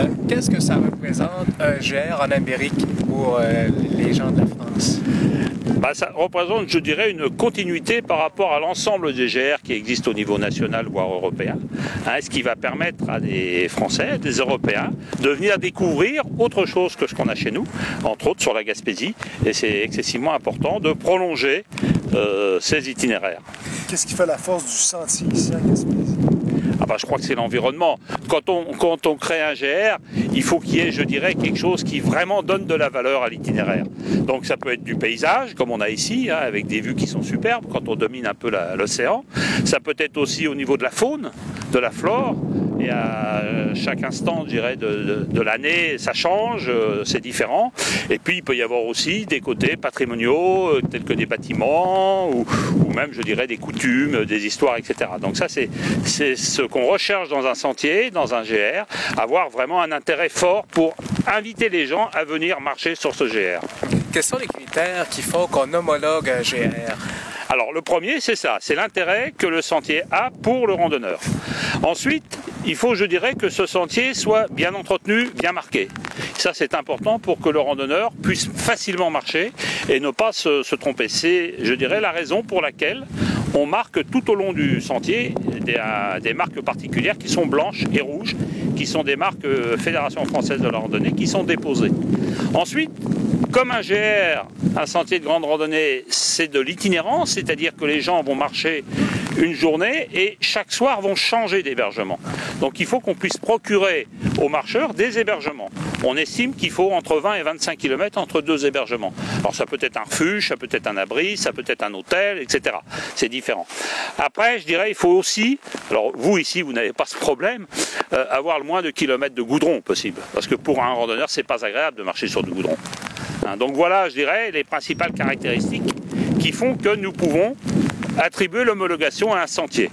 Euh, Qu'est-ce que ça représente un GR en Amérique pour euh, les gens de la France? Bah, ça représente, je dirais, une continuité par rapport à l'ensemble des GR qui existent au niveau national, voire européen, hein, ce qui va permettre à des Français, des Européens, de venir découvrir autre chose que ce qu'on a chez nous, entre autres sur la Gaspésie, et c'est excessivement important de prolonger euh, ces itinéraires. Qu'est-ce qui fait la force du sentier ici à Gaspésie? Ah bah, je crois que c'est l'environnement. Quand on, crée un GR, il faut qu'il y ait, je dirais, quelque chose qui vraiment donne de la valeur à l'itinéraire. Donc ça peut être du paysage, comme on a ici, hein, avec des vues qui sont superbes quand on domine un peu l'océan. Ça peut être aussi au niveau de la faune, de la flore. Et à chaque instant, je dirais, de, de- l'année, ça change, euh, c'est différent. Et puis, il peut y avoir aussi des côtés patrimoniaux, euh, tels que des bâtiments, ou, ou même, je dirais, des coutumes, des histoires, etc. Donc ça, c'est ce qu'on recherche dans un sentier, dans un GR, avoir vraiment un intérêt fort pour inviter les gens à venir marcher sur ce GR. Quels sont les critères qui font qu'on homologue un GR? Alors le premier, c'est ça, c'est l'intérêt que le sentier a pour le randonneur. Ensuite, il faut, je dirais, que ce sentier soit bien entretenu, bien marqué. Ça, c'est important pour que le randonneur puisse facilement marcher et ne pas se, tromper. C'est, je dirais, la raison pour laquelle on marque tout au long du sentier des, euh, marques particulières qui sont blanches et rouges, qui sont des marques euh, Fédération française de la randonnée, qui sont déposées. Ensuite, comme un GR, un sentier de grande randonnée, c'est de l'itinérance, c'est-à-dire que les gens vont marcher une journée et chaque soir vont changer d'hébergement. Donc il faut qu'on puisse procurer aux marcheurs des hébergements. On estime qu'il faut entre 20 et 25 km entre deux hébergements. Alors ça peut être un refuge, ça peut être un abri, ça peut être un hôtel, etc. C'est différent. Après, je dirais, il faut aussi, alors vous ici, vous n'avez pas ce problème, euh, avoir le moins de kilomètres de goudron possible. Parce que pour un randonneur, c'est pas agréable de marcher sur du goudron. Hein, donc voilà, je dirais, les principales caractéristiques qui font que nous pouvons attribuer l'homologation à un sentier.